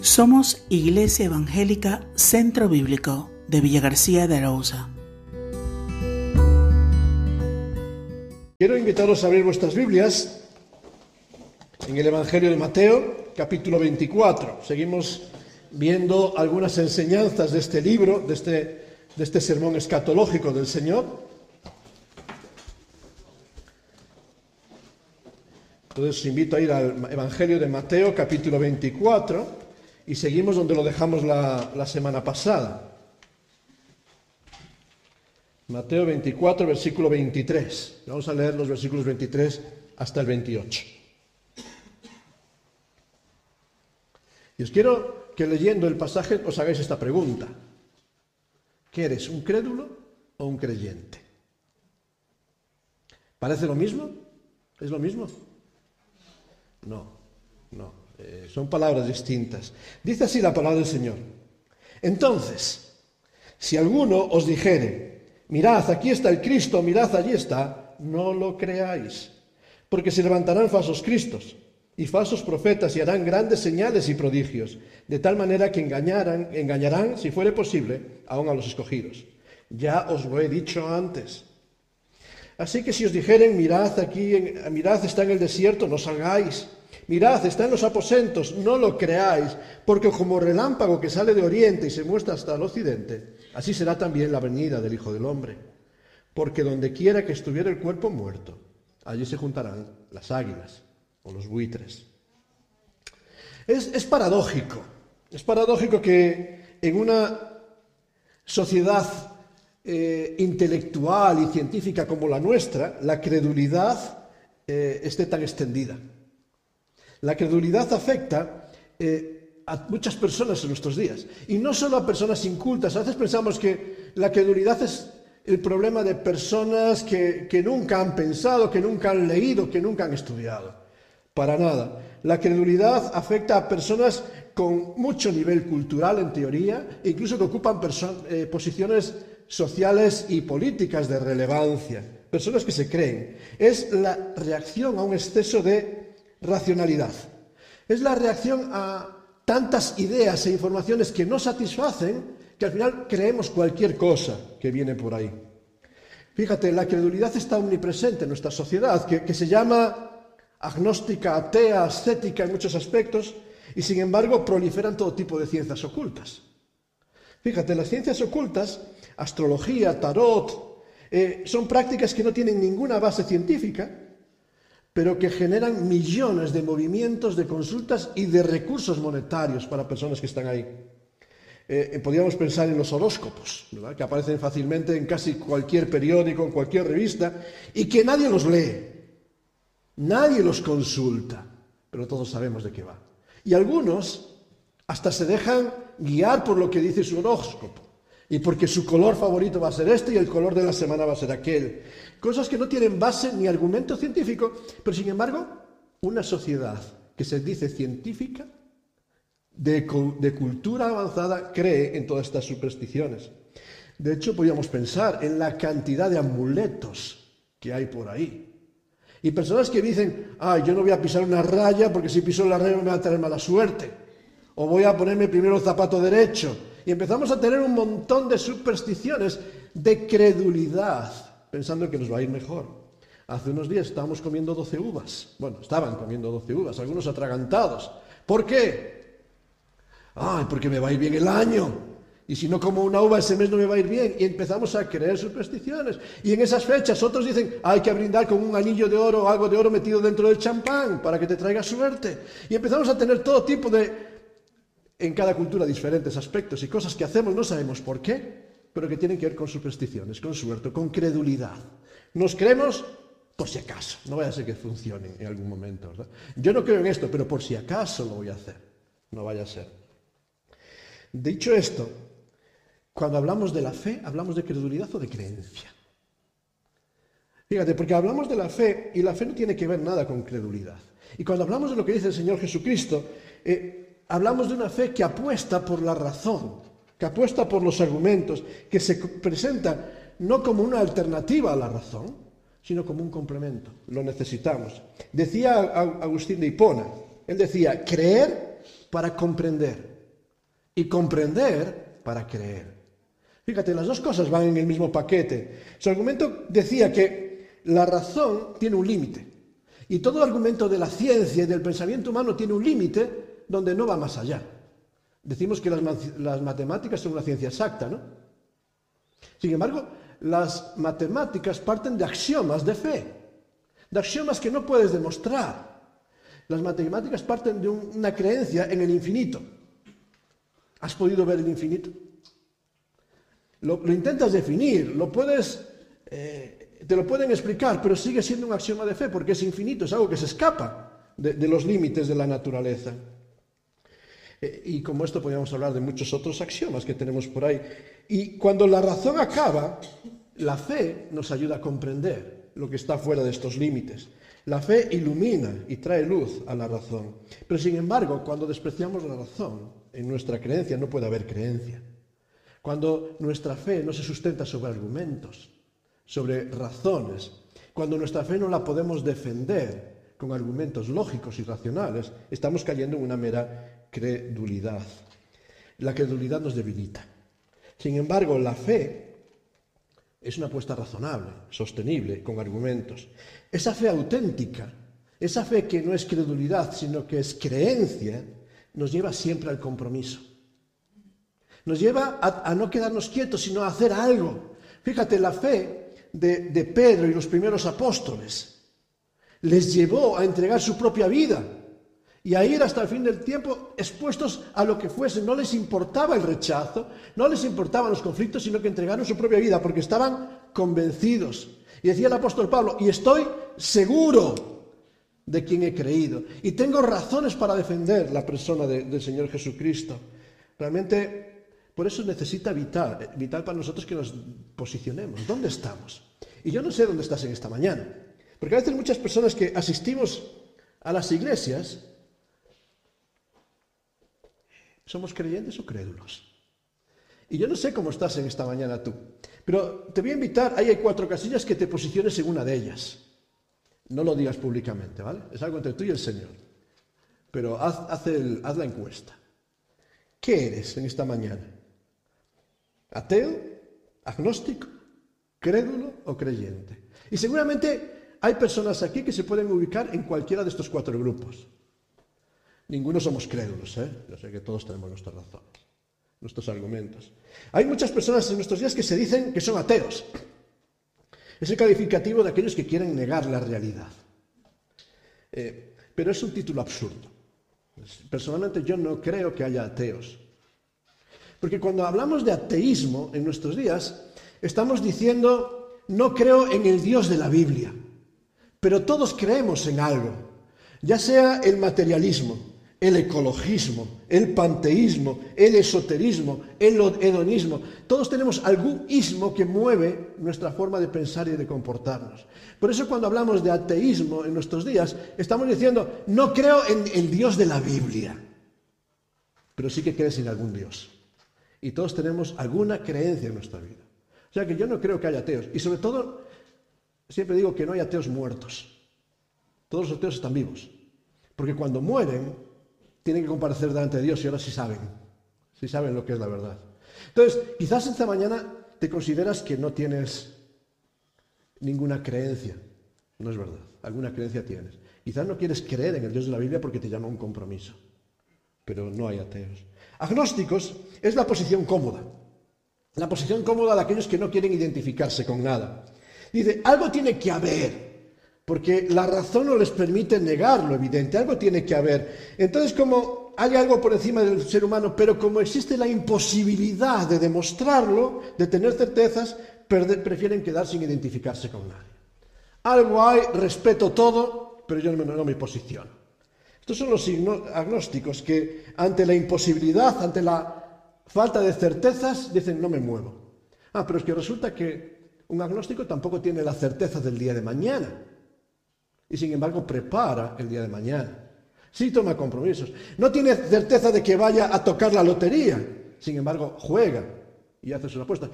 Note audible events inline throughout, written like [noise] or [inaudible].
Somos Iglesia Evangélica Centro Bíblico de Villa García de Arauza. Quiero invitaros a abrir vuestras Biblias en el Evangelio de Mateo, capítulo 24. Seguimos viendo algunas enseñanzas de este libro, de este, de este sermón escatológico del Señor. Entonces os invito a ir al Evangelio de Mateo, capítulo 24 y seguimos donde lo dejamos la, semana pasada. Mateo 24, versículo 23. Vamos a leer los versículos 23 hasta el 28. Y os quiero que leyendo el pasaje os hagáis esta pregunta. ¿Qué eres, un crédulo o un creyente? ¿Parece lo mismo? ¿Es lo mismo? No, no. Eh, son palabras distintas. Dice así la palabra del Señor. Entonces, si alguno os dijere, mirad, aquí está el Cristo, mirad, allí está, no lo creáis, porque se levantarán falsos cristos y falsos profetas y harán grandes señales y prodigios, de tal manera que engañarán, engañarán, si fuere posible, aún a los escogidos. Ya os lo he dicho antes. Así que si os dijeren, mirad aquí, mirad, está en el desierto, no salgáis. Mirad, está en los aposentos, no lo creáis, porque como relámpago que sale de oriente y se muestra hasta el occidente, así será también la venida del Hijo del Hombre. Porque donde quiera que estuviera el cuerpo muerto, allí se juntarán las águilas o los buitres. Es, paradójico, es paradójico que en una sociedad eh, intelectual y científica como la nuestra, la credulidad eh, esté tan extendida. La credulidad afecta eh, a muchas personas en nuestros días. Y no solo a personas incultas. A veces pensamos que la credulidad es el problema de personas que, que nunca han pensado, que nunca han leído, que nunca han estudiado. Para nada. La credulidad afecta a personas con mucho nivel cultural en teoría, incluso que ocupan eh, posiciones sociales y políticas de relevancia, personas que se creen. Es la reacción a un exceso de racionalidad. Es la reacción a tantas ideas e informaciones que no satisfacen que al final creemos cualquier cosa que viene por ahí. Fíjate, la credulidad está omnipresente en nuestra sociedad, que, se llama agnóstica, atea, ascética en muchos aspectos, y sin embargo proliferan todo tipo de ciencias ocultas. Fíjate, las ciencias ocultas, astrología, tarot, eh, son prácticas que no tienen ninguna base científica, pero que generan millones de movimientos, de consultas y de recursos monetarios para personas que están ahí. Eh, eh, podríamos pensar en los horóscopos, que aparecen fácilmente en casi cualquier periódico, en cualquier revista, y que nadie los lee, nadie los consulta, pero todos sabemos de qué va. Y algunos hasta se dejan guiar por lo que dice su horóscopo y porque su color favorito va a ser este y el color de la semana va a ser aquel. Cosas que no tienen base ni argumento científico, pero sin embargo, una sociedad que se dice científica, de, cultura avanzada, cree en todas estas supersticiones. De hecho, podríamos pensar en la cantidad de amuletos que hay por ahí. Y personas que dicen, ah, yo no voy a pisar una raya porque si piso la raya me va a traer mala suerte. O voy a ponerme primero el zapato derecho y empezamos a tener un montón de supersticiones, de credulidad, pensando que nos va a ir mejor. Hace unos días estábamos comiendo 12 uvas. Bueno, estaban comiendo 12 uvas, algunos atragantados. ¿Por qué? Ay, porque me va a ir bien el año. Y si no como una uva ese mes no me va a ir bien. Y empezamos a creer supersticiones. Y en esas fechas otros dicen, hay que brindar con un anillo de oro o algo de oro metido dentro del champán para que te traiga suerte. Y empezamos a tener todo tipo de en cada cultura diferentes aspectos y cosas que hacemos no sabemos por qué, pero que tienen que ver con supersticiones, con suerte, con credulidad. Nos creemos por si acaso, no vaya a ser que funcione en algún momento. Yo no creo en esto, pero por si acaso lo voy a hacer, no vaya a ser. Dicho esto, cuando hablamos de la fe, ¿hablamos de credulidad o de creencia? Fíjate, porque hablamos de la fe y la fe no tiene que ver nada con credulidad. Y cuando hablamos de lo que dice el Señor Jesucristo, eh, hablamos de una fe que apuesta por la razón, que apuesta por los argumentos, que se presenta no como una alternativa a la razón, sino como un complemento. Lo necesitamos. Decía Agustín de Hipona, él decía, creer para comprender y comprender para creer. Fíjate, las dos cosas van en el mismo paquete. Su argumento decía que la razón tiene un límite. Y todo argumento de la ciencia y del pensamiento humano tiene un límite donde no va más allá. Decimos que las, matemáticas son una ciencia exacta, ¿no? Sin embargo, las matemáticas parten de axiomas de fe, de axiomas que no puedes demostrar. Las matemáticas parten de una creencia en el infinito. ¿Has podido ver el infinito? Lo, intentas definir, lo puedes, eh, te lo pueden explicar, pero sigue siendo un axioma de fe porque es infinito, es algo que se escapa de los límites de la naturaleza. Eh, y como esto podríamos hablar de muchos otros axiomas que tenemos por ahí. Y cuando la razón acaba, la fe nos ayuda a comprender lo que está fuera de estos límites. La fe ilumina y trae luz a la razón. Pero sin embargo, cuando despreciamos la razón, en nuestra creencia no puede haber creencia. Cuando nuestra fe no se sustenta sobre argumentos, sobre razones, cuando nuestra fe no la podemos defender con argumentos lógicos y racionales, estamos cayendo en una mera credulidad. La credulidad nos debilita. Sin embargo, la fe es una apuesta razonable, sostenible, con argumentos. Esa fe auténtica, esa fe que no es credulidad, sino que es creencia, nos lleva siempre al compromiso. Nos lleva a, no quedarnos quietos, sino a hacer algo. Fíjate, la fe de, de Pedro y los primeros apóstoles les llevó a entregar su propia vida y a ir hasta el fin del tiempo expuestos a lo que fuese. No les importaba el rechazo, no les importaban los conflictos, sino que entregaron su propia vida porque estaban convencidos. Y decía el apóstol Pablo, y estoy seguro de quien he creído. Y tengo razones para defender la persona de, del Señor Jesucristo. Realmente, por eso necesita vital, vital para nosotros que nos posicionemos. ¿Dónde estamos? Y yo no sé dónde estás en esta mañana. Porque a veces muchas personas que asistimos a las iglesias, ¿Somos creyentes o crédulos? Y yo no sé cómo estás en esta mañana tú, pero te voy a invitar, ahí hay cuatro casillas que te posiciones en una de ellas. No lo digas públicamente, ¿vale? Es algo entre tú y el Señor. Pero haz, haz, la encuesta. ¿Qué eres en esta mañana? ¿Ateo? ¿Agnóstico? ¿Crédulo o creyente? Y seguramente hay personas aquí que se pueden ubicar en cualquiera de estos cuatro grupos. Ninguno somos crédulos, ¿eh? Yo sé que todos tenemos nuestras razones, nuestros argumentos. Hay muchas personas en nuestros días que se dicen que son ateos. Es el calificativo de aquellos que quieren negar la realidad. Eh, pero es un título absurdo. Personalmente yo no creo que haya ateos. Porque cuando hablamos de ateísmo en nuestros días, estamos diciendo, no creo en el Dios de la Biblia, pero todos creemos en algo, ya sea el materialismo, el ecologismo, el panteísmo, el esoterismo, el hedonismo. Todos tenemos algún ismo que mueve nuestra forma de pensar y de comportarnos. Por eso cuando hablamos de ateísmo en nuestros días, estamos diciendo, no creo en el Dios de la Biblia, pero sí que crees en algún Dios. Y todos tenemos alguna creencia en nuestra vida. O sea que yo no creo que haya ateos. Y sobre todo, siempre digo que no hay ateos muertos. Todos los ateos están vivos. Porque cuando mueren, tienen que comparecer delante de Dios y ahora sí saben, sí saben lo que es la verdad. Entonces, quizás esta mañana te consideras que no tienes ninguna creencia. No es verdad, alguna creencia tienes. Quizás no quieres creer en el Dios de la Biblia porque te llama un compromiso, pero no hay ateos. Agnósticos es la posición cómoda, la posición cómoda de aquellos que no quieren identificarse con nada. Dice, algo tiene que haber, porque la razón no les permite negar lo evidente, algo tiene que haber. Entonces, como hay algo por encima del ser humano, pero como existe la imposibilidad de demostrarlo, de tener certezas, prefieren quedar sin identificarse con nadie. Algo hay, respeto todo, pero yo no, no me posiciono. Estos son los agnósticos que ante la imposibilidad, ante la falta de certezas, dicen no me muevo. Ah, pero es que resulta que un agnóstico tampoco tiene la certeza del día de mañana y sin embargo prepara el día de mañana. Sí toma compromisos. No tiene certeza de que vaya a tocar la lotería. Sin embargo, juega y hace sus apuestas.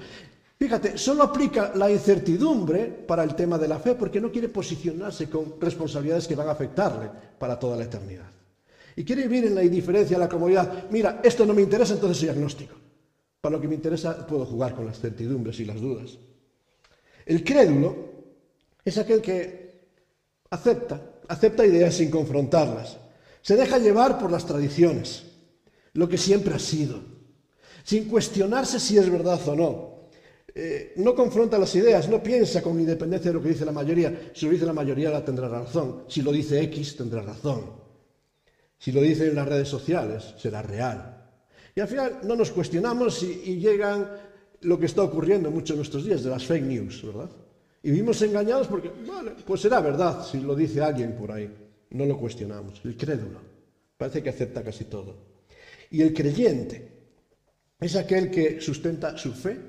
Fíjate, solo aplica la incertidumbre para el tema de la fe porque no quiere posicionarse con responsabilidades que van a afectarle para toda la eternidad. Y quiere vivir en la indiferencia, en la comodidad. Mira, esto no me interesa, entonces soy agnóstico. Para lo que me interesa puedo jugar con las certidumbres y las dudas. El crédulo es aquel que acepta, acepta ideas sin confrontarlas. Se deja llevar por las tradiciones, lo que siempre ha sido, sin cuestionarse si es verdad o no. Eh, no confronta las ideas, no piensa con independencia de lo que dice la mayoría. Si lo dice la mayoría, la tendrá razón. Si lo dice X, tendrá razón. Si lo dice en las redes sociales, será real. Y al final no nos cuestionamos y, y llegan lo que está ocurriendo mucho en nuestros días, de las fake news, ¿verdad? Y vivimos engañados porque, vale, pues será verdad si lo dice alguien por ahí. No lo cuestionamos. El crédulo parece que acepta casi todo. Y el creyente es aquel que sustenta su fe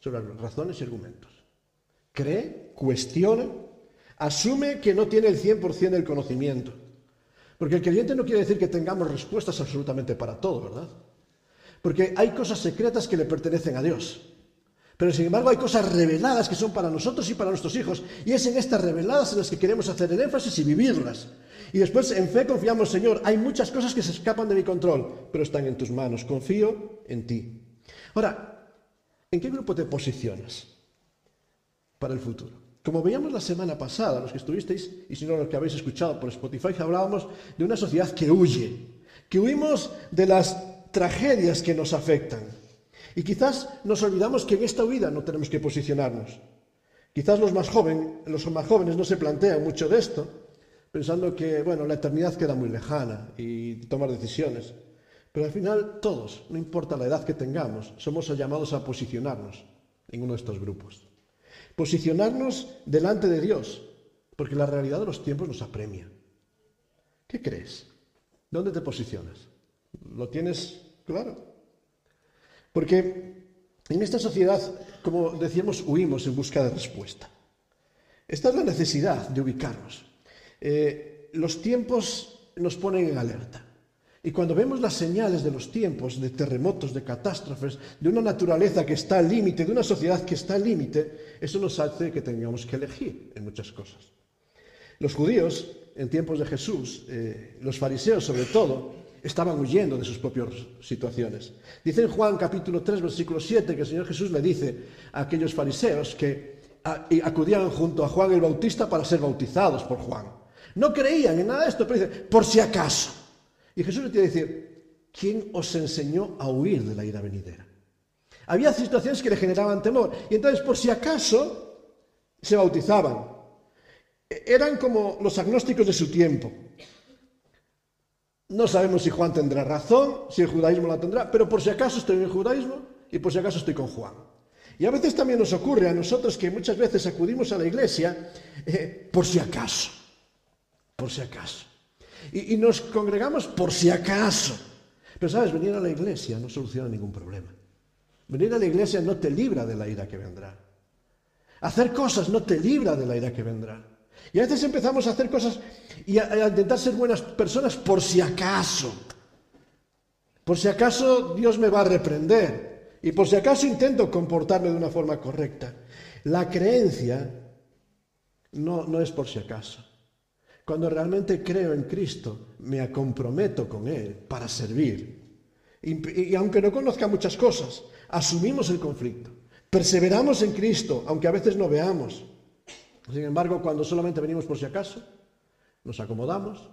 sobre razones y argumentos. Cree, cuestiona, asume que no tiene el 100% del conocimiento. Porque el creyente no quiere decir que tengamos respuestas absolutamente para todo, ¿verdad? Porque hay cosas secretas que le pertenecen a Dios. Pero sin embargo hay cosas reveladas que son para nosotros y para nuestros hijos. Y es en estas reveladas en las que queremos hacer el énfasis y vivirlas. Y después en fe confiamos, Señor, hay muchas cosas que se escapan de mi control, pero están en tus manos. Confío en ti. Ahora, ¿En qué grupo te posicionas para el futuro? Como veíamos la semana pasada, los que estuvisteis, y si no los que habéis escuchado por Spotify, hablábamos de una sociedad que huye, que huimos de las tragedias que nos afectan. Y quizás nos olvidamos que en esta huida no tenemos que posicionarnos. Quizás los más, los más jóvenes no se plantean mucho de esto, pensando que bueno, la eternidad queda muy lejana y tomar decisiones. Pero al final todos, no importa la edad que tengamos, somos llamados a posicionarnos en uno de estos grupos. Posicionarnos delante de Dios, porque la realidad de los tiempos nos apremia. ¿Qué crees? ¿Dónde te posicionas? ¿Lo tienes claro? Porque en esta sociedad, como decíamos, huimos en busca de respuesta. Esta es la necesidad de ubicarnos. Eh, los tiempos nos ponen en alerta. Y cuando vemos las señales de los tiempos, de terremotos, de catástrofes, de una naturaleza que está al límite, de una sociedad que está al límite, eso nos hace que tengamos que elegir en muchas cosas. Los judíos, en tiempos de Jesús, eh, los fariseos sobre todo, estaban huyendo de sus propias situaciones. Dice en Juan capítulo 3, versículo 7, que el Señor Jesús le dice a aquellos fariseos que acudían junto a Juan el Bautista para ser bautizados por Juan. No creían en nada de esto, pero dice, por si acaso. Y Jesús le tiene decir, ¿quién os enseñó a huir de la ira venidera? Había situaciones que le generaban temor. Y entonces, por si acaso, se bautizaban. Eran como los agnósticos de su tiempo. No sabemos si Juan tendrá razón, si el judaísmo la tendrá, pero por si acaso estoy en el judaísmo y por si acaso estoy con Juan. Y a veces también nos ocurre a nosotros que muchas veces acudimos a la iglesia eh, por si acaso, por si acaso. Y, nos congregamos por si acaso. Pero sabes, venir a la iglesia no soluciona ningún problema. Venir a la iglesia no te libra de la ira que vendrá. Hacer cosas no te libra de la ira que vendrá. Y a veces empezamos a hacer cosas y a, intentar ser buenas personas por si acaso. Por si acaso Dios me va a reprender. Y por si acaso intento comportarme de una forma correcta. La creencia no, no es por si acaso. Cuando realmente creo en Cristo, me comprometo con Él para servir. Y, aunque no conozca muchas cosas, asumimos el conflicto. Perseveramos en Cristo, aunque a veces no veamos. Sin embargo, cuando solamente venimos por si acaso, nos acomodamos,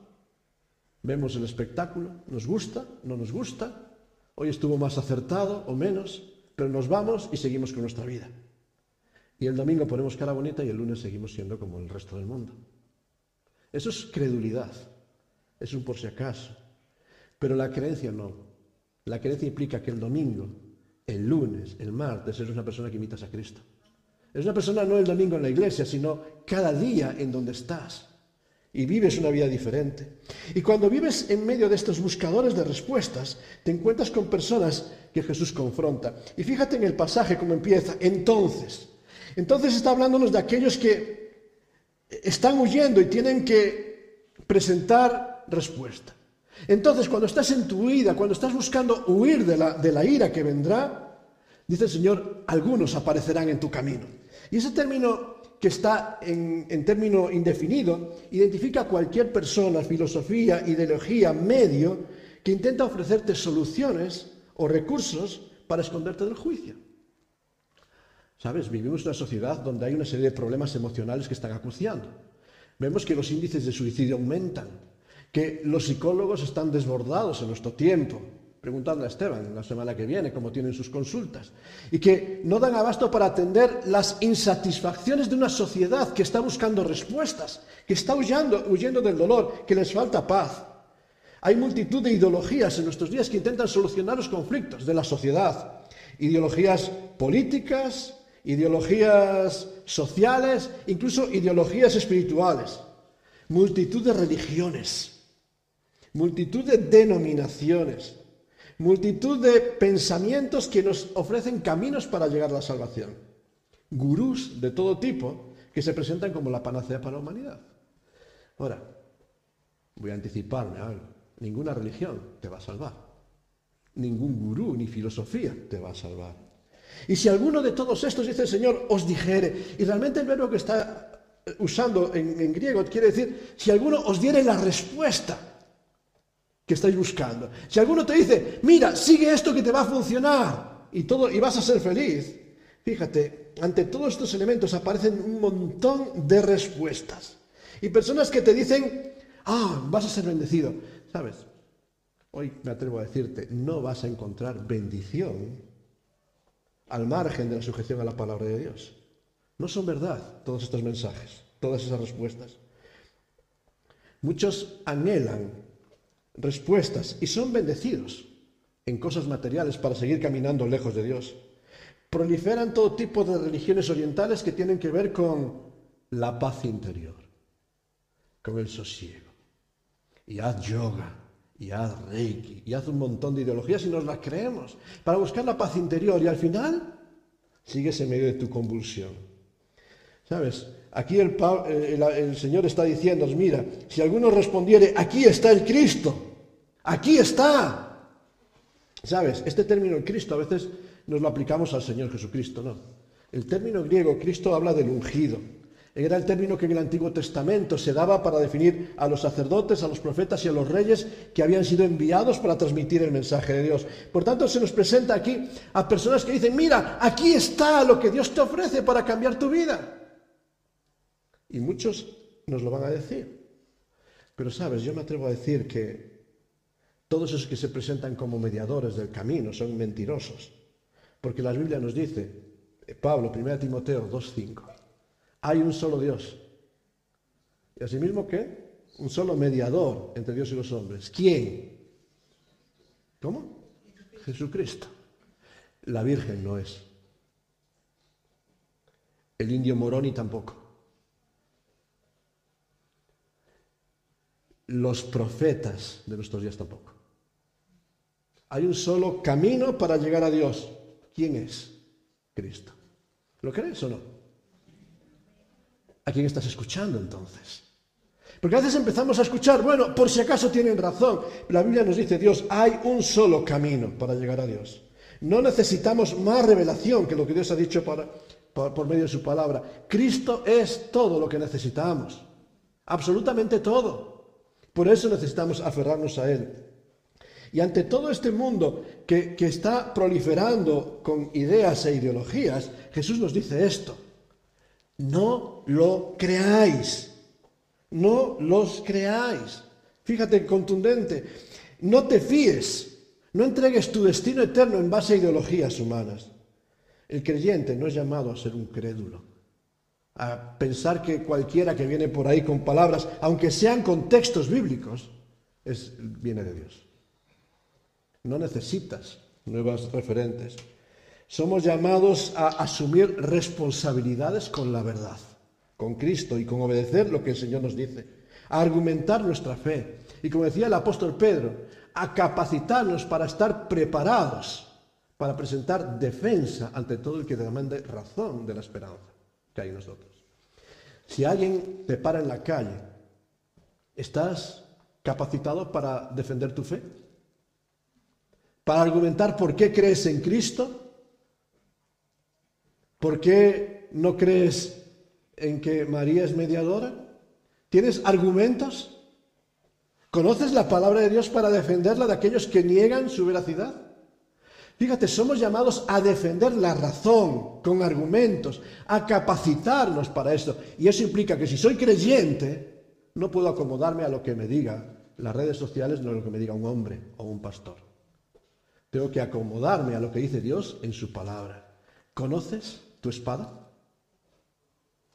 vemos el espectáculo, nos gusta, no nos gusta, hoy estuvo más acertado o menos, pero nos vamos y seguimos con nuestra vida. Y el domingo ponemos cara bonita y el lunes seguimos siendo como el resto del mundo. Eso es credulidad, es un por si acaso. Pero la creencia no. La creencia implica que el domingo, el lunes, el martes, eres una persona que imitas a Cristo. Es una persona no el domingo en la iglesia, sino cada día en donde estás. Y vives una vida diferente. Y cuando vives en medio de estos buscadores de respuestas, te encuentras con personas que Jesús confronta. Y fíjate en el pasaje como empieza. Entonces, entonces está hablándonos de aquellos que están huyendo y tienen que presentar respuesta. Entonces, cuando estás en tu huida, cuando estás buscando huir de la ira que vendrá, dice el Señor, algunos aparecerán en tu camino. Y ese término que está en, término indefinido, identifica a cualquier persona, filosofía, ideología, medio, que intenta ofrecerte soluciones o recursos para esconderte del juicio. ¿Sabes? Vivimos en una sociedad donde hay una serie de problemas emocionales que están acuciando. Vemos que los índices de suicidio aumentan, que los psicólogos están desbordados en nuestro tiempo. Preguntadle a Esteban la semana que viene cómo tienen sus consultas. Y que no dan abasto para atender las insatisfacciones de una sociedad que está buscando respuestas, que está huyendo, huyendo del dolor, que les falta paz. Hay multitud de ideologías en nuestros días que intentan solucionar los conflictos de la sociedad. Ideologías políticas, ideologías sociales, incluso ideologías espirituales. Multitud de religiones, multitud de denominaciones, multitud de pensamientos que nos ofrecen caminos para llegar a la salvación. Gurús de todo tipo que se presentan como la panacea para la humanidad. Ahora, voy a anticiparme a algo. Ninguna religión te va a salvar. Ningún gurú ni filosofía te va a salvar. Y si alguno de todos estos, dice el Señor, os dijere, y realmente el verbo que está usando en, griego quiere decir, si alguno os diere la respuesta que estáis buscando. Si alguno te dice, mira, sigue esto que te va a funcionar y, todo, y vas a ser feliz. Fíjate, ante todos estos elementos aparecen un montón de respuestas. Y personas que te dicen, ah, vas a ser bendecido. ¿Sabes? Hoy me atrevo a decirte, no vas a encontrar bendición al margen de la sujeción a la palabra de Dios. No son verdad todos estos mensajes, todas esas respuestas. Muchos anhelan respuestas y son bendecidos en cosas materiales para seguir caminando lejos de Dios. Proliferan todo tipo de religiones orientales que tienen que ver con la paz interior, con el sosiego y haz yoga, y haz reiki, y haz un montón de ideologías y nos las creemos, para buscar la paz interior y al final sigues en medio de tu convulsión. ¿Sabes? Aquí el, eh, el, Señor está diciendo, mira, si alguno respondiere, aquí está el Cristo, aquí está. ¿Sabes? Este término Cristo a veces nos lo aplicamos al Señor Jesucristo, ¿no? El término griego Cristo habla del ungido, era el término que en el Antiguo Testamento se daba para definir a los sacerdotes, a los profetas y a los reyes que habían sido enviados para transmitir el mensaje de Dios. Por tanto, se nos presenta aquí a personas que dicen, mira, aquí está lo que Dios te ofrece para cambiar tu vida. Y muchos nos lo van a decir. Pero sabes, yo me atrevo a decir que todos esos que se presentan como mediadores del camino son mentirosos. Porque la Biblia nos dice, Pablo, 1 Timoteo 2.5, hay un solo Dios. Y asimismo que un solo mediador entre Dios y los hombres. ¿Quién? ¿Cómo? Jesucristo. La Virgen no es. El indio Moroni tampoco. Los profetas de nuestros días tampoco. Hay un solo camino para llegar a Dios. ¿Quién es? Cristo. ¿Lo crees o no? ¿A quién estás escuchando entonces? Porque a veces empezamos a escuchar, bueno, por si acaso tienen razón. La Biblia nos dice, Dios, hay un solo camino para llegar a Dios. No necesitamos más revelación que lo que Dios ha dicho por medio de su palabra. Cristo es todo lo que necesitamos. Absolutamente todo. Por eso necesitamos aferrarnos a Él. Y ante todo este mundo que, está proliferando con ideas e ideologías, Jesús nos dice esto. No lo creáis. No los creáis. Fíjate, contundente. No te fíes. No entregues tu destino eterno en base a ideologías humanas. El creyente no es llamado a ser un crédulo, a pensar que cualquiera que viene por ahí con palabras, aunque sean contextos bíblicos, es, viene de Dios. No necesitas nuevas referentes. Somos llamados a asumir responsabilidades con la verdad, con Cristo y con obedecer lo que el Señor nos dice, a argumentar nuestra fe y, como decía el apóstol Pedro, a capacitarnos para estar preparados para presentar defensa ante todo el que demande razón de la esperanza que hay en nosotros. Si alguien te para en la calle, ¿estás capacitado para defender tu fe? ¿Para argumentar por qué crees en Cristo? ¿Por qué no crees en que María es mediadora? ¿Tienes argumentos? ¿Conoces la palabra de Dios para defenderla de aquellos que niegan su veracidad? Fíjate, somos llamados a defender la razón con argumentos, a capacitarnos para esto. Y eso implica que si soy creyente, no puedo acomodarme a lo que me diga las redes sociales, no a lo que me diga un hombre o un pastor. Tengo que acomodarme a lo que dice Dios en su palabra. ¿Conoces tu espada?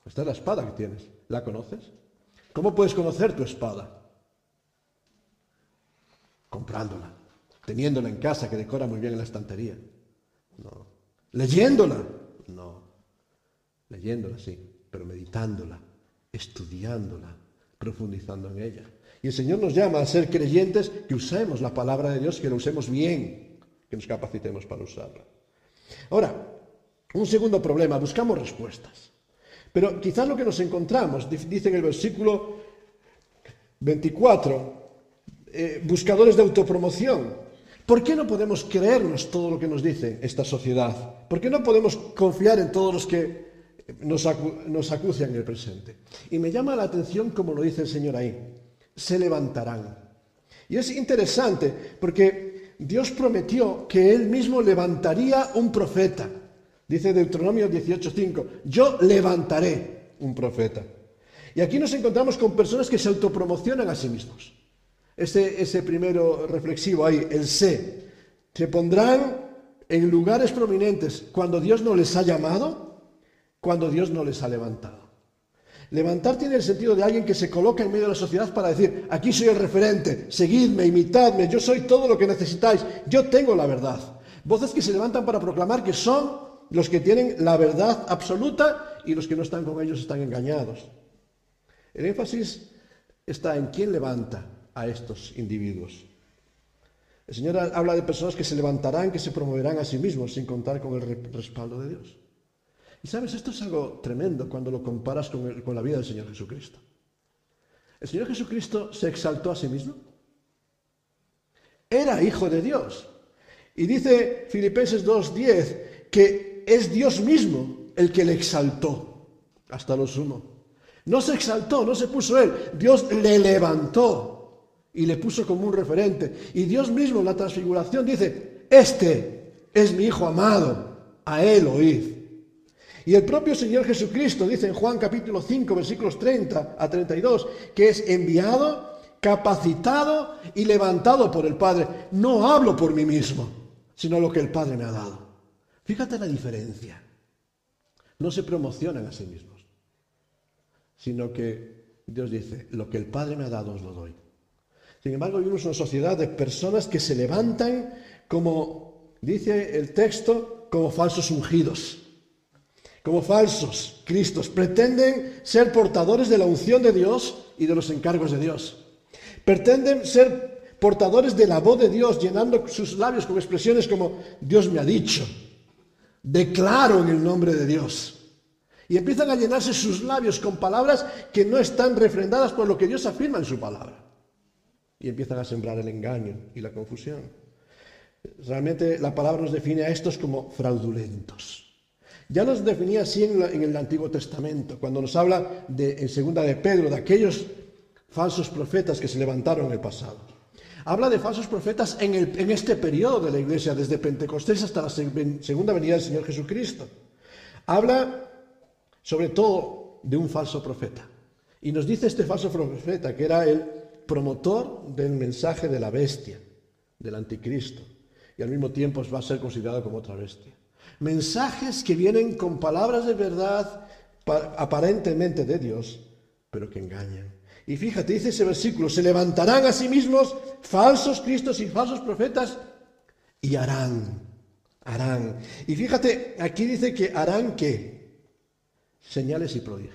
Esta es la espada que tienes. ¿La conoces? ¿Cómo puedes conocer tu espada? Comprándola teniéndola en casa que decora muy bien en la estantería. No. Leyéndola. No. Leyéndola, sí, pero meditándola, estudiándola, profundizando en ella. Y el Señor nos llama a ser creyentes que usemos la palabra de Dios, que la usemos bien, que nos capacitemos para usarla. Ahora, un segundo problema, buscamos respuestas. Pero quizás lo que nos encontramos, dice en el versículo 24, eh, buscadores de autopromoción. ¿Por qué no podemos creernos todo lo que nos dice esta sociedad? ¿Por qué no podemos confiar en todos los que nos, acucian en el presente? Y me llama la atención como lo dice el Señor ahí. Se levantarán. Y es interesante porque Dios prometió que Él mismo levantaría un profeta. Dice Deuteronomio 18.5, yo levantaré un profeta. Y aquí nos encontramos con personas que se autopromocionan a sí mismos ese, ese primero reflexivo ahí, el sé. Se pondrán en lugares prominentes cuando Dios no les ha llamado, cuando Dios no les ha levantado. Levantar tiene el sentido de alguien que se coloca en medio de la sociedad para decir, aquí soy el referente, seguidme, imitadme, yo soy todo lo que necesitáis, yo tengo la verdad. Voces que se levantan para proclamar que son los que tienen la verdad absoluta y los que no están con ellos están engañados. El énfasis está en quién levanta, a estos individuos. El Señor habla de personas que se levantarán, que se promoverán a sí mismos sin contar con el respaldo de Dios. Y sabes, esto es algo tremendo cuando lo comparas con, con la vida del Señor Jesucristo. El Señor Jesucristo se exaltó a sí mismo. Era hijo de Dios. Y dice Filipenses 2.10 que es Dios mismo el que le exaltó hasta lo sumo. No se exaltó, no se puso él, Dios le levantó y le puso como un referente. Y Dios mismo en la transfiguración dice, este es mi Hijo amado, a él oíd. Y el propio Señor Jesucristo dice en Juan capítulo 5 versículos 30 a 32 que es enviado, capacitado y levantado por el Padre. No hablo por mí mismo, sino lo que el Padre me ha dado. Fíjate la diferencia. No se promocionan a sí mismos, sino que Dios dice, lo que el Padre me ha dado os lo doy. Sin embargo, vivimos una sociedad de personas que se levantan como, dice el texto, como falsos ungidos, como falsos cristos. Pretenden ser portadores de la unción de Dios y de los encargos de Dios. Pretenden ser portadores de la voz de Dios, llenando sus labios con expresiones como Dios me ha dicho, declaro en el nombre de Dios. Y empiezan a llenarse sus labios con palabras que no están refrendadas por lo que Dios afirma en su palabra y empiezan a sembrar el engaño y la confusión. Realmente la palabra nos define a estos como fraudulentos. Ya nos definía así en, el Antiguo Testamento, cuando nos habla en segunda de Pedro de aquellos falsos profetas que se levantaron en el pasado. Habla de falsos profetas en, en este periodo de la iglesia, desde Pentecostés hasta la segunda venida del Señor Jesucristo. Habla sobre todo de un falso profeta. Y nos dice este falso profeta que era el promotor del mensaje de la bestia, del anticristo, y al mismo tiempo va a ser considerado como otra bestia. Mensajes que vienen con palabras de verdad aparentemente de Dios, pero que engañan. Y fíjate, dice ese versículo, se levantarán a sí mismos falsos cristos y falsos profetas y harán, harán. Y fíjate, aquí dice que harán qué? Señales y prodigios.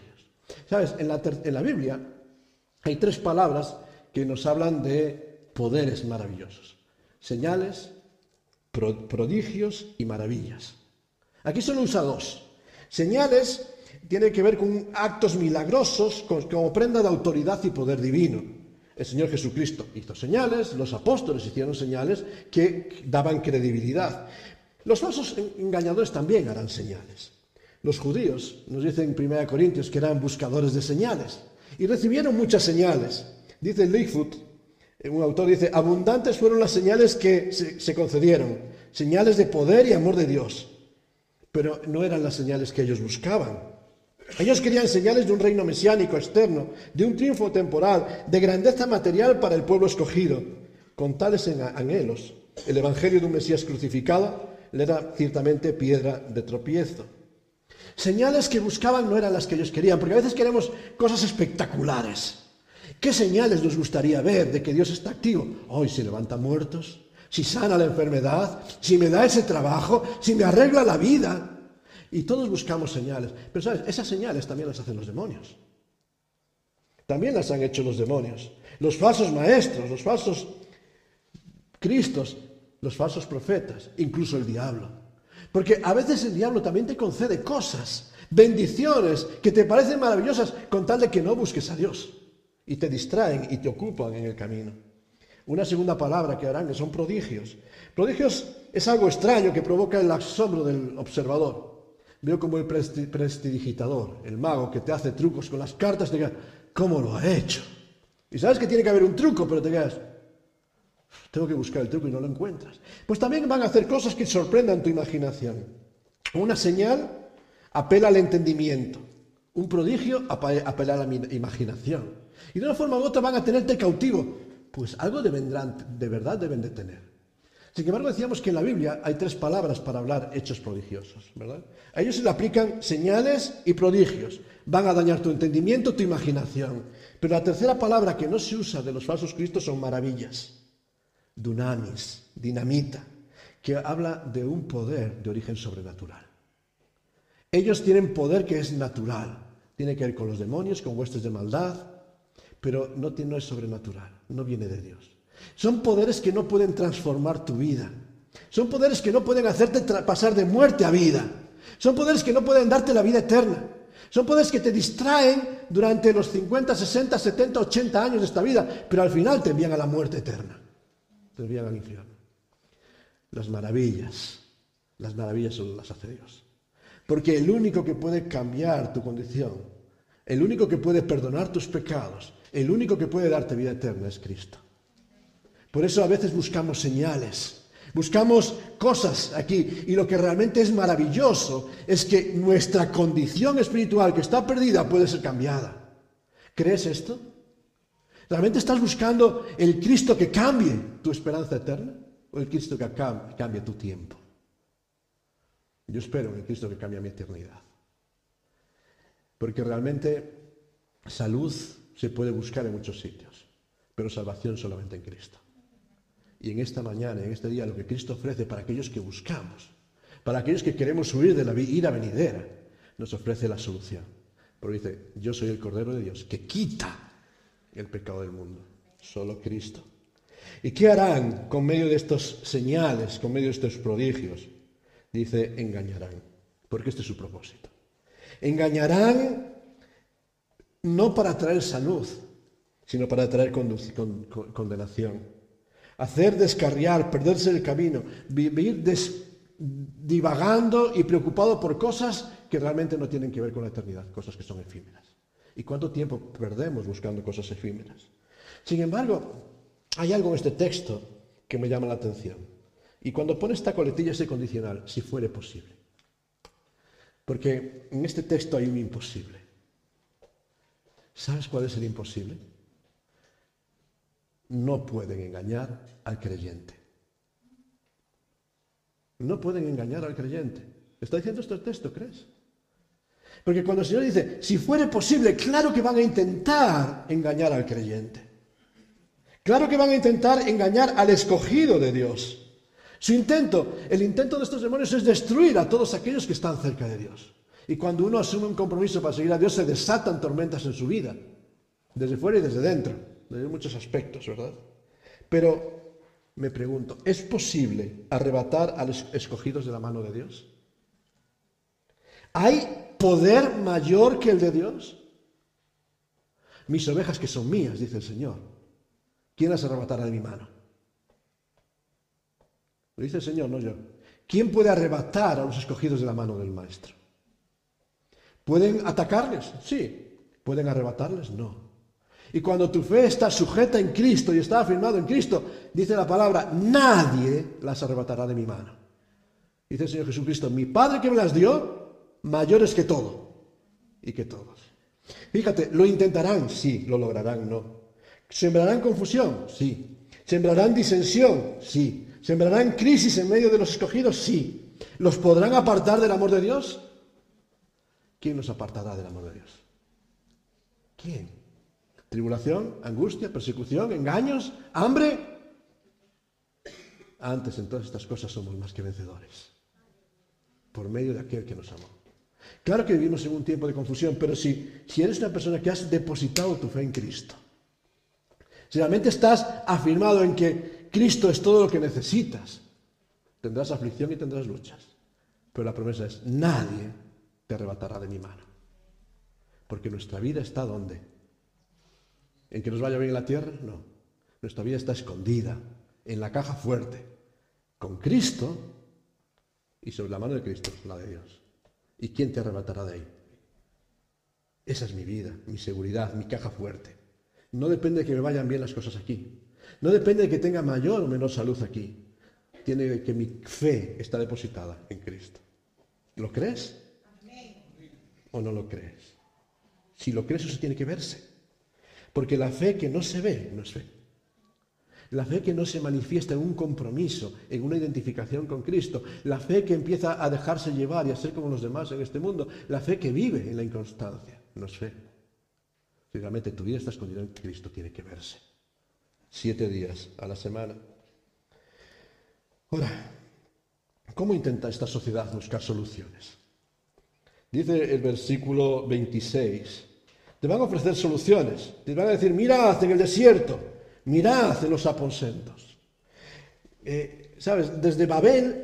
¿Sabes? En la, en la Biblia hay tres palabras que nos hablan de poderes maravillosos, señales, prodigios y maravillas. Aquí solo usa dos. Señales tiene que ver con actos milagrosos como prenda de autoridad y poder divino. El Señor Jesucristo hizo señales, los apóstoles hicieron señales que daban credibilidad. Los falsos engañadores también harán señales. Los judíos, nos dicen en 1 Corintios, que eran buscadores de señales y recibieron muchas señales. Dice Lightfoot, un autor dice, abundantes fueron las señales que se, se concedieron, señales de poder y amor de Dios, pero no eran las señales que ellos buscaban. Ellos querían señales de un reino mesiánico externo, de un triunfo temporal, de grandeza material para el pueblo escogido. Con tales anhelos, el Evangelio de un Mesías crucificado le era ciertamente piedra de tropiezo. Señales que buscaban no eran las que ellos querían, porque a veces queremos cosas espectaculares. ¿Qué señales nos gustaría ver de que Dios está activo? Hoy se levanta muertos, si sana la enfermedad, si me da ese trabajo, si me arregla la vida. Y todos buscamos señales. Pero sabes, esas señales también las hacen los demonios. También las han hecho los demonios. Los falsos maestros, los falsos cristos, los falsos profetas, incluso el diablo. Porque a veces el diablo también te concede cosas, bendiciones que te parecen maravillosas con tal de que no busques a Dios. Y te distraen y te ocupan en el camino. Una segunda palabra que harán que son prodigios. Prodigios es algo extraño que provoca el asombro del observador. Veo como el prestidigitador, el mago que te hace trucos con las cartas, te digas, ¿cómo lo ha hecho? Y sabes que tiene que haber un truco, pero te quedas, tengo que buscar el truco y no lo encuentras. Pues también van a hacer cosas que sorprendan tu imaginación. Una señal apela al entendimiento. Un prodigio apela a la imaginación. Y de una forma u otra van a tenerte cautivo. Pues algo de verdad deben de tener. Sin embargo, decíamos que en la Biblia hay tres palabras para hablar hechos prodigiosos, ¿verdad? A ellos se le aplican señales y prodigios. Van a dañar tu entendimiento, tu imaginación. Pero la tercera palabra que no se usa de los falsos cristos son maravillas. Dunamis, dinamita, que habla de un poder de origen sobrenatural. Ellos tienen poder que es natural. Tiene que ver con los demonios, con huestes de maldad, pero no, no es sobrenatural, no viene de Dios. Son poderes que no pueden transformar tu vida. Son poderes que no pueden hacerte pasar de muerte a vida. Son poderes que no pueden darte la vida eterna. Son poderes que te distraen durante los 50, 60, 70, 80 años de esta vida, pero al final te envían a la muerte eterna. Te envían al infierno. Las maravillas, las maravillas solo las hace Dios. Porque el único que puede cambiar tu condición, el único que puede perdonar tus pecados, el único que puede darte vida eterna es Cristo. Por eso a veces buscamos señales, buscamos cosas aquí y lo que realmente es maravilloso es que nuestra condición espiritual que está perdida puede ser cambiada. ¿Crees esto? ¿Realmente estás buscando el Cristo que cambie tu esperanza eterna o el Cristo que cambie tu tiempo? Yo espero en el Cristo que cambie mi eternidad. Porque realmente salud se puede buscar en muchos sitios, pero salvación solamente en Cristo. Y en esta mañana, en este día, lo que Cristo ofrece para aquellos que buscamos, para aquellos que queremos huir de la ira venidera, nos ofrece la solución. Porque dice, yo soy el Cordero de Dios que quita el pecado del mundo. Solo Cristo. ¿Y qué harán con medio de estos señales, con medio de estos prodigios? Dice, engañarán. Porque este es su propósito. Engañarán no para traer salud, sino para traer condenación hacer descarriar, perderse el camino, vivir divagando y preocupado por cosas que realmente no tienen que ver con la eternidad, cosas que son efímeras. ¿Y cuánto tiempo perdemos buscando cosas efímeras? Sin embargo, hay algo en este texto que me llama la atención. Y cuando pone esta coletilla ese condicional, si fuere posible. Porque en este texto hay un imposible. ¿Sabes cuál es el imposible? no pueden engañar al creyente. No pueden engañar al creyente. ¿Está diciendo esto el texto, crees? Porque cuando el Señor dice, si fuere posible, claro que van a intentar engañar al creyente. Claro que van a intentar engañar al escogido de Dios. Su intento, el intento de estos demonios es destruir a todos aquellos que están cerca de Dios. Y cuando uno asume un compromiso para seguir a Dios, se desatan tormentas en su vida, desde fuera y desde dentro de muchos aspectos, ¿verdad? Pero me pregunto, ¿es posible arrebatar a los escogidos de la mano de Dios? ¿Hay poder mayor que el de Dios? Mis ovejas que son mías, dice el Señor. ¿Quién las arrebatará de mi mano? Lo dice el Señor, no yo. ¿Quién puede arrebatar a los escogidos de la mano del Maestro? ¿Pueden atacarles? Sí. ¿Pueden arrebatarles? No. Y cuando tu fe está sujeta en Cristo y está afirmado en Cristo, dice la palabra, nadie las arrebatará de mi mano. Dice el Señor Jesucristo, mi Padre que me las dio, mayores que todo y que todos. Fíjate, ¿lo intentarán? Sí. ¿Lo lograrán? No. ¿Sembrarán confusión? Sí. ¿Sembrarán disensión? Sí. ¿Sembrarán crisis en medio de los escogidos? Sí. ¿Los podrán apartar del amor de Dios? ¿Quién nos apartará del amor de Dios? ¿Quién? ¿Tribulación, angustia, persecución, engaños, hambre? Antes en todas estas cosas somos más que vencedores. Por medio de aquel que nos amó. Claro que vivimos en un tiempo de confusión, pero si, si eres una persona que has depositado tu fe en Cristo, si realmente estás afirmado en que Cristo es todo lo que necesitas, tendrás aflicción y tendrás luchas. Pero la promesa es, nadie te arrebatará de mi mano. Porque nuestra vida está donde? ¿En que nos vaya bien en la tierra? No. Nuestra vida está escondida, en la caja fuerte, con Cristo y sobre la mano de Cristo, la de Dios. ¿Y quién te arrebatará de ahí? Esa es mi vida, mi seguridad, mi caja fuerte. No depende de que me vayan bien las cosas aquí. No depende de que tenga mayor o menor salud aquí. Tiene que mi fe está depositada en Cristo. ¿Lo crees? ¿O no lo crees? Si lo crees, eso tiene que verse. Porque la fe que no se ve no es fe. La fe que no se manifiesta en un compromiso, en una identificación con Cristo, la fe que empieza a dejarse llevar y a ser como los demás en este mundo, la fe que vive en la inconstancia, no es fe. Si realmente tu vida está escondida en Cristo, tiene que verse. Siete días a la semana. Ahora, ¿cómo intenta esta sociedad buscar soluciones? Dice el versículo 26, te van a ofrecer soluciones, te van a decir, mirad en el desierto, mirad en los aposentos. Eh, Sabes, desde Babel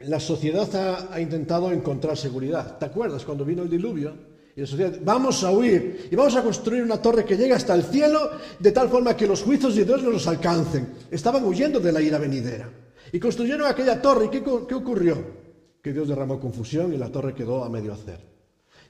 la sociedad ha, intentado encontrar seguridad. ¿Te acuerdas cuando vino el diluvio? Y la sociedad, vamos a huir y vamos a construir una torre que llegue hasta el cielo de tal forma que los juicios de Dios no nos alcancen. Estaban huyendo de la ira venidera. Y construyeron aquella torre. ¿Y qué, qué ocurrió? Que Dios derramó confusión y la torre quedó a medio hacer.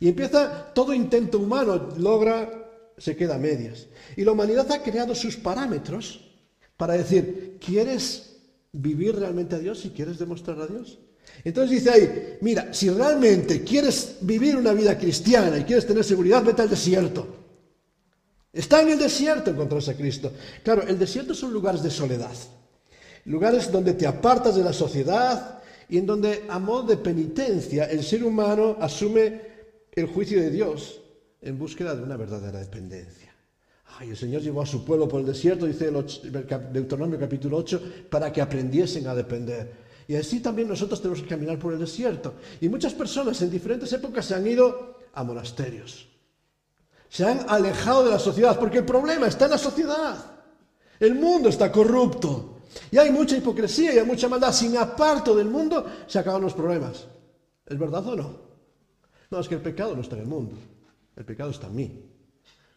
Y empieza todo intento humano, logra, se queda a medias. Y la humanidad ha creado sus parámetros para decir, ¿quieres vivir realmente a Dios y quieres demostrar a Dios? Entonces dice ahí, mira, si realmente quieres vivir una vida cristiana y quieres tener seguridad, vete al desierto. Está en el desierto encontrarse a Cristo. Claro, el desierto son lugares de soledad, lugares donde te apartas de la sociedad y en donde, a modo de penitencia, el ser humano asume el juicio de Dios en búsqueda de una verdadera dependencia. Ay, el Señor llevó a su pueblo por el desierto, dice Deuteronomio capítulo 8, para que aprendiesen a depender. Y así también nosotros tenemos que caminar por el desierto. Y muchas personas en diferentes épocas se han ido a monasterios. Se han alejado de la sociedad, porque el problema está en la sociedad. El mundo está corrupto. Y hay mucha hipocresía y hay mucha maldad. Si me aparto del mundo, se acaban los problemas. ¿Es verdad o no? No, es que el pecado no está en el mundo. El pecado está en mí.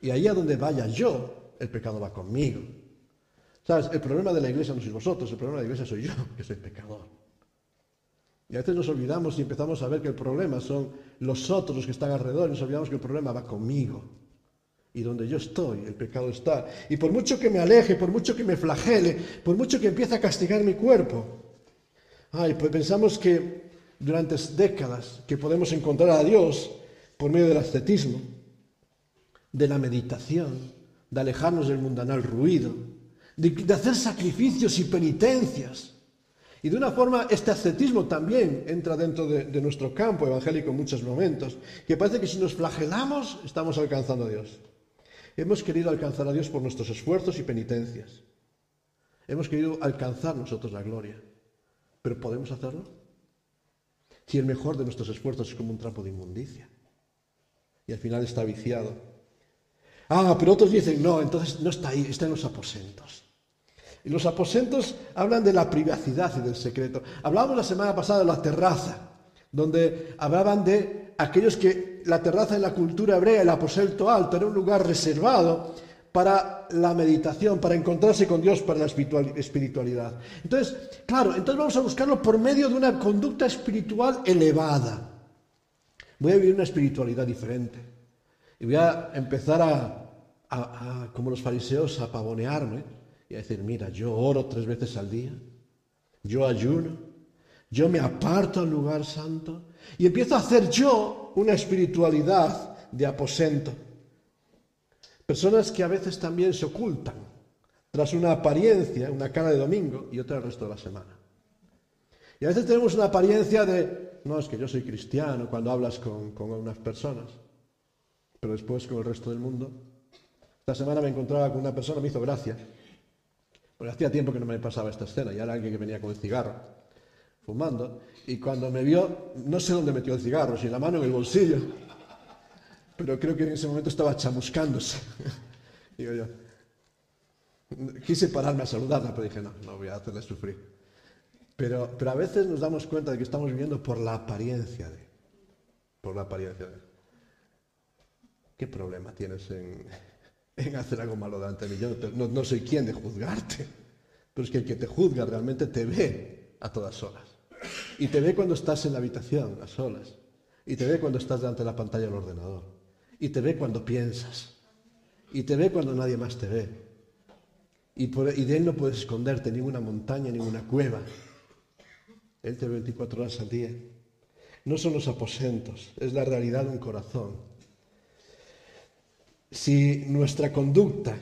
Y ahí a donde vaya yo, el pecado va conmigo. ¿Sabes? El problema de la iglesia no sois vosotros, el problema de la iglesia soy yo, [laughs] que soy pecador. Y a veces nos olvidamos y empezamos a ver que el problema son los otros que están alrededor y nos olvidamos que el problema va conmigo. Y donde yo estoy, el pecado está. Y por mucho que me aleje, por mucho que me flagele, por mucho que empiece a castigar mi cuerpo, ay, pues pensamos que durante décadas que podemos encontrar a Dios por medio del ascetismo, de la meditación, de alejarnos del mundanal ruido, de, hacer sacrificios y penitencias y de una forma, este ascetismo también entra dentro de, de, nuestro campo evangélico en muchos momentos, que parece que si nos flagelamos estamos alcanzando a Dios. Hemos querido alcanzar a Dios por nuestros esfuerzos y penitencias. Hemos querido alcanzar nosotros la gloria. ¿Pero podemos hacerlo? Si el mejor de nuestros esfuerzos es como un trapo de inmundicia. Y al final está viciado. Ah, pero otros dicen, no, entonces no está ahí, está en los aposentos. Y los aposentos hablan de la privacidad y del secreto. Hablábamos la semana pasada de la terraza, donde hablaban de aquellos que la terraza en la cultura hebrea, el aposento alto, era un lugar reservado para la meditación, para encontrarse con Dios, para la espiritualidad. Entonces, claro, entonces vamos a buscarlo por medio de una conducta espiritual elevada. Voy a vivir una espiritualidad diferente. Y voy a empezar a, como los fariseos, a pavonearme y a decir, mira, yo oro tres veces al día, yo ayuno, yo me aparto al lugar santo y empiezo a hacer yo una espiritualidad de aposento. Personas que a veces también se ocultan tras una apariencia, una cara de domingo y otra el resto de la semana. Y a veces tenemos una apariencia de, no, es que yo soy cristiano cuando hablas con, con unas personas, pero después con el resto del mundo. Esta semana me encontraba con una persona, me hizo gracia, porque hacía tiempo que no me pasaba esta escena, y era alguien que venía con el cigarro, fumando, y cuando me vio, no sé dónde metió el cigarro, si la mano en el bolsillo, pero creo que en ese momento estaba chamuscándose. [laughs] Digo yo, quise pararme a saludarla, pero dije, no, no voy a hacerle sufrir. Pero, pero a veces nos damos cuenta de que estamos viviendo por la apariencia de. Por la apariencia de. ¿Qué problema tienes en, hacer algo malo delante de mí? Yo no, no, soy quien de juzgarte. Pero es que el que te juzga realmente te ve a todas horas. Y te ve cuando estás en la habitación, a solas. Y te ve cuando estás delante de la pantalla del ordenador. Y te ve cuando piensas. Y te ve cuando nadie más te ve. Y, de él no puedes esconderte ninguna montaña, ninguna cueva. Él te ve 24 horas al día. No son los aposentos, es la realidad de un corazón. Si nuestra conducta,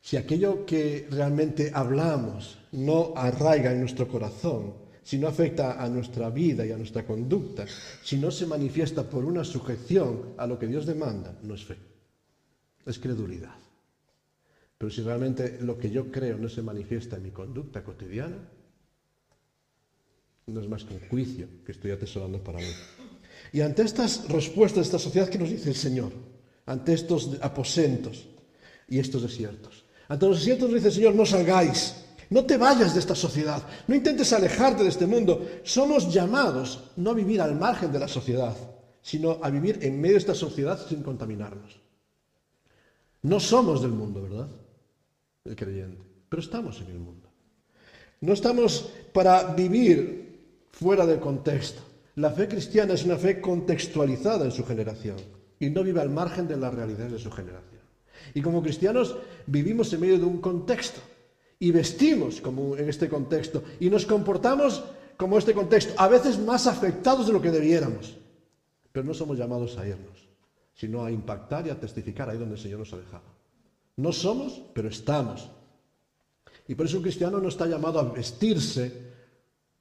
si aquello que realmente hablamos no arraiga en nuestro corazón, si no afecta a nuestra vida y a nuestra conducta, si no se manifiesta por una sujeción a lo que Dios demanda, no es fe, es credulidad. Pero si realmente lo que yo creo no se manifiesta en mi conducta cotidiana, no es más que un juicio que estoy atesorando para mí. Y ante estas respuestas esta sociedad, ¿qué nos dice el Señor? Ante estos aposentos y estos desiertos. Ante los desiertos nos dice el Señor, no salgáis, no te vayas de esta sociedad, no intentes alejarte de este mundo. Somos llamados no a vivir al margen de la sociedad, sino a vivir en medio de esta sociedad sin contaminarnos. No somos del mundo, ¿verdad? El creyente, pero estamos en el mundo. No estamos para vivir fuera del contexto. La fe cristiana es una fe contextualizada en su generación y no vive al margen de las realidades de su generación. Y como cristianos vivimos en medio de un contexto y vestimos como en este contexto y nos comportamos como este contexto, a veces más afectados de lo que debiéramos. Pero no somos llamados a irnos, sino a impactar y a testificar ahí donde el Señor nos ha dejado. No somos, pero estamos. Y por eso un cristiano no está llamado a vestirse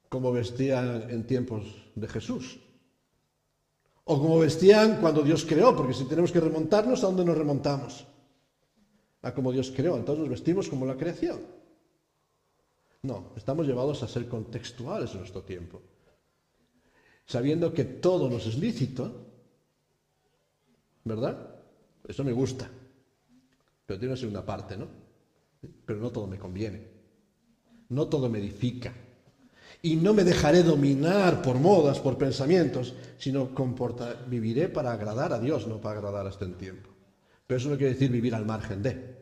como vestían en tiempos de Jesús. O como vestían cuando Dios creó, porque si tenemos que remontarnos, ¿a dónde nos remontamos? A como Dios creó, entonces nos vestimos como la creación. No, estamos llevados a ser contextuales en nuestro tiempo. Sabiendo que todo nos es lícito, ¿verdad? Eso me gusta. Pero tiene una segunda parte, ¿no? Pero no todo me conviene. No todo me edifica y no me dejaré dominar por modas, por pensamientos, sino comporta, viviré para agradar a Dios, no para agradar a este tiempo. Pero eso no quiere decir vivir al margen de,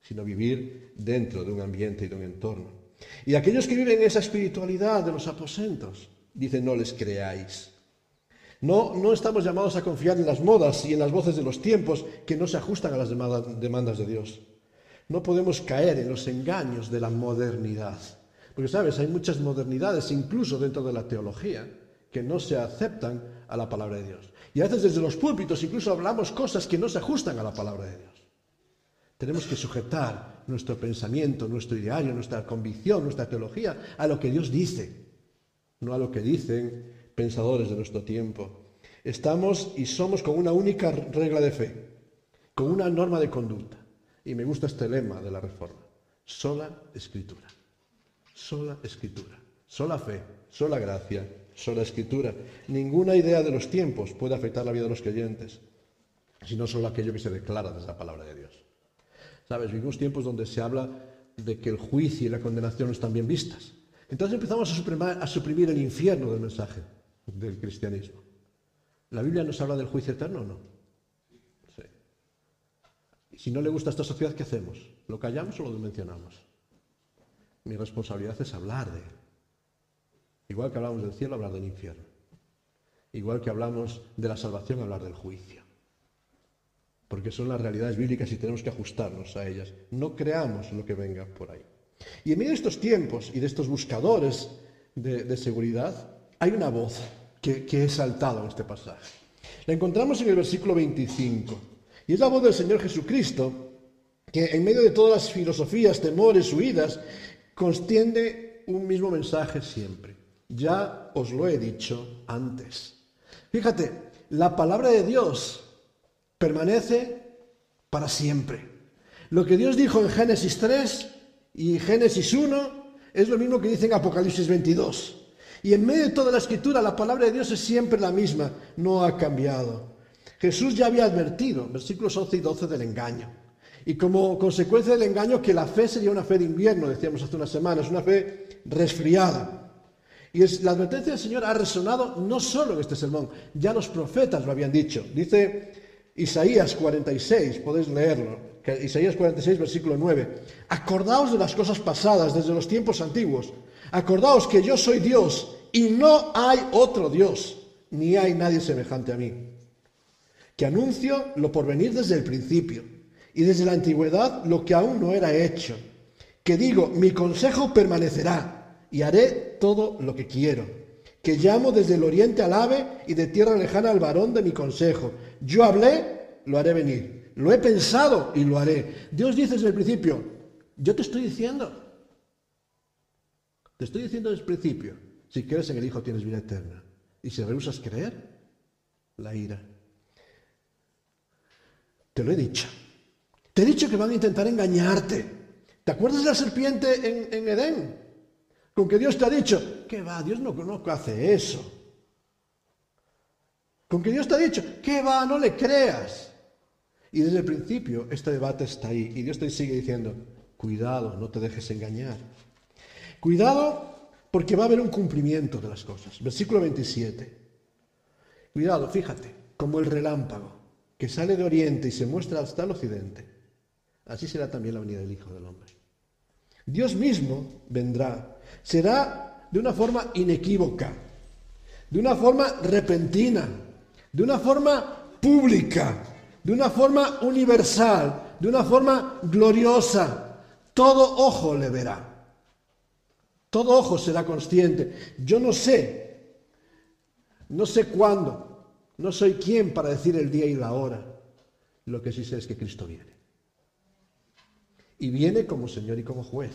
sino vivir dentro de un ambiente y de un entorno. Y aquellos que viven esa espiritualidad de los aposentos, dicen no les creáis. No, no estamos llamados a confiar en las modas y en las voces de los tiempos que no se ajustan a las demandas de Dios. No podemos caer en los engaños de la modernidad porque, sabes, hay muchas modernidades, incluso dentro de la teología, que no se aceptan a la palabra de Dios. Y a veces desde los púlpitos incluso hablamos cosas que no se ajustan a la palabra de Dios. Tenemos que sujetar nuestro pensamiento, nuestro ideario, nuestra convicción, nuestra teología a lo que Dios dice, no a lo que dicen pensadores de nuestro tiempo. Estamos y somos con una única regla de fe, con una norma de conducta. Y me gusta este lema de la Reforma, sola escritura sola escritura, sola fe, sola gracia, sola escritura. Ninguna idea de los tiempos puede afectar la vida de los creyentes, sino solo aquello que se declara desde la palabra de Dios. Sabes, vivimos tiempos donde se habla de que el juicio y la condenación están bien vistas. Entonces empezamos a suprimir, el infierno del mensaje del cristianismo. ¿La Biblia nos habla del juicio eterno o no? Sí. Si no le gusta a esta sociedad, ¿qué hacemos? ¿Lo callamos o lo mencionamos? Mi responsabilidad es hablar de Él. Igual que hablamos del cielo, hablar del infierno. igual que hablamos de la salvación, hablar del juicio. Porque son las realidades bíblicas y tenemos que ajustarnos a ellas. No creamos lo que venga por ahí. Y en medio de estos tiempos y de estos buscadores de, seguridad, hay una voz que, que he saltado en este pasaje. La encontramos en el versículo 25. Y es la voz del Señor Jesucristo que en medio de todas las filosofías, temores, huidas, contiende un mismo mensaje siempre. Ya os lo he dicho antes. Fíjate, la palabra de Dios permanece para siempre. Lo que Dios dijo en Génesis 3 y Génesis 1 es lo mismo que dice en Apocalipsis 22. Y en medio de toda la escritura la palabra de Dios es siempre la misma, no ha cambiado. Jesús ya había advertido, versículos 11 y 12, del engaño. Y como consecuencia del engaño, que la fe sería una fe de invierno, decíamos hace unas semanas, una fe resfriada. Y es, la advertencia del Señor ha resonado no solo en este sermón, ya los profetas lo habían dicho. Dice Isaías 46, podéis leerlo, Isaías 46, versículo 9. Acordaos de las cosas pasadas desde los tiempos antiguos. Acordaos que yo soy Dios y no hay otro Dios, ni hay nadie semejante a mí. Que anuncio lo por venir desde el principio y desde la antigüedad lo que aún no era hecho. Que digo, mi consejo permanecerá y haré todo lo que quiero. Que llamo desde el oriente al ave y de tierra lejana al varón de mi consejo. Yo hablé, lo haré venir. Lo he pensado y lo haré. Dios dice desde el principio, yo te estoy diciendo. Te estoy diciendo desde el principio, si crees en el Hijo tienes vida eterna. Y si rehusas creer, la ira. Te lo he dicho. Te he dicho que van a intentar engañarte. ¿Te acuerdas de la serpiente en, Edén? Con que Dios te ha dicho, ¿qué va? Dios no, no hace eso. Con que Dios te ha dicho, ¿qué va? No le creas. Y desde el principio este debate está ahí. Y Dios te sigue diciendo, cuidado, no te dejes engañar. Cuidado porque va a haber un cumplimiento de las cosas. Versículo 27. Cuidado, fíjate, como el relámpago que sale de oriente y se muestra hasta el occidente Así será también la venida del Hijo del Hombre. Dios mismo vendrá. Será de una forma inequívoca, de una forma repentina, de una forma pública, de una forma universal, de una forma gloriosa. Todo ojo le verá. Todo ojo será consciente. Yo no sé, no sé cuándo, no soy quien para decir el día y la hora. Lo que sí sé es que Cristo viene y viene como Señor y como juez.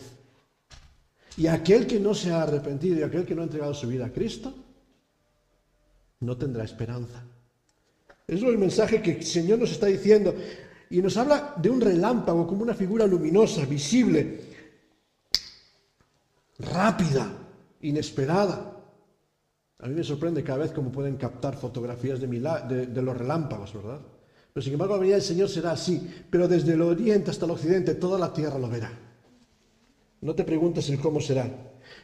Y aquel que no se ha arrepentido y aquel que no ha entregado su vida a Cristo, no tendrá esperanza. Es el mensaje que el Señor nos está diciendo. Y nos habla de un relámpago como una figura luminosa, visible, rápida, inesperada. A mí me sorprende cada vez cómo pueden captar fotografías de, los relámpagos, ¿verdad? Pero sin embargo la venida del Señor será así, pero desde el oriente hasta el occidente toda la tierra lo verá. No te preguntes el cómo será,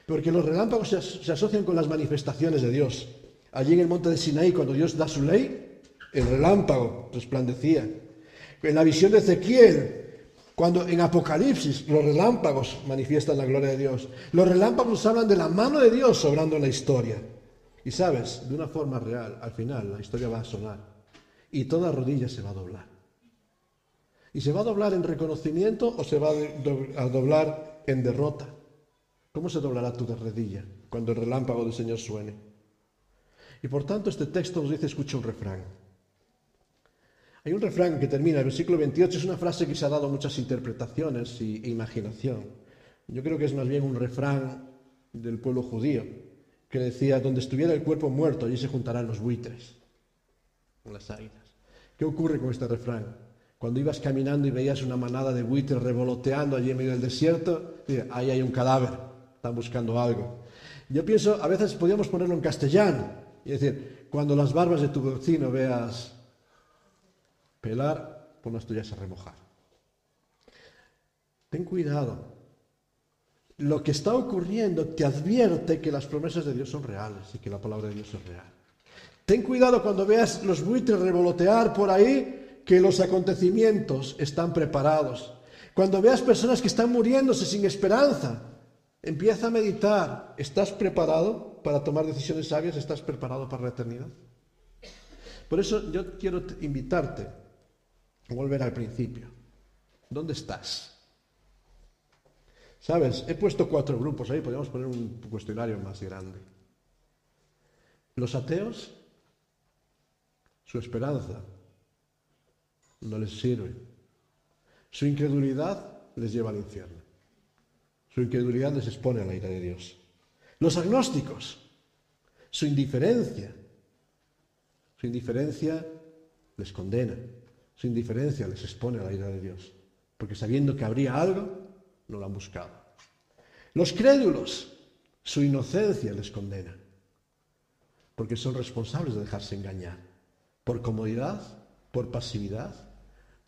porque los relámpagos se, asocian con las manifestaciones de Dios. Allí en el monte de Sinaí, cuando Dios da su ley, el relámpago resplandecía. En la visión de Ezequiel, cuando en Apocalipsis los relámpagos manifiestan la gloria de Dios, los relámpagos hablan de la mano de Dios sobrando en la historia. Y sabes, de una forma real, al final la historia va a sonar y toda rodilla se va a doblar. ¿Y se va a doblar en reconocimiento o se va a doblar en derrota? ¿Cómo se doblará tu rodilla cuando el relámpago del Señor suene? Y por tanto este texto nos dice, escucha un refrán. Hay un refrán que termina, el versículo 28, es una frase que se ha dado muchas interpretaciones e imaginación. Yo creo que es más bien un refrán del pueblo judío, que decía, donde estuviera el cuerpo muerto, allí se juntarán los buitres, las águilas. ¿Qué ocurre con este refrán? Cuando ibas caminando y veías una manada de buitres revoloteando allí en medio del desierto, ahí hay un cadáver, están buscando algo. Yo pienso, a veces podríamos ponerlo en castellano y decir, cuando las barbas de tu vecino veas pelar, pon las tuyas a remojar. Ten cuidado. Lo que está ocurriendo te advierte que las promesas de Dios son reales y que la palabra de Dios es real. Ten cuidado cuando veas los buitres revolotear por ahí, que los acontecimientos están preparados. Cuando veas personas que están muriéndose sin esperanza, empieza a meditar. ¿Estás preparado para tomar decisiones sabias? ¿Estás preparado para la eternidad? Por eso yo quiero invitarte volver al principio. ¿Dónde estás? Sabes, he puesto cuatro grupos ahí, podríamos poner un cuestionario más grande. Los ateos, su esperanza no les sirve. Su incredulidad les lleva al infierno. Su incredulidad les expone a la ira de Dios. Los agnósticos, su indiferencia. Su indiferencia les condena. Su indiferencia les expone a la ira de Dios. Porque sabiendo que habría algo, no lo han buscado. Los crédulos, su inocencia les condena. Porque son responsables de dejarse engañar. Por comodidad, por pasividad,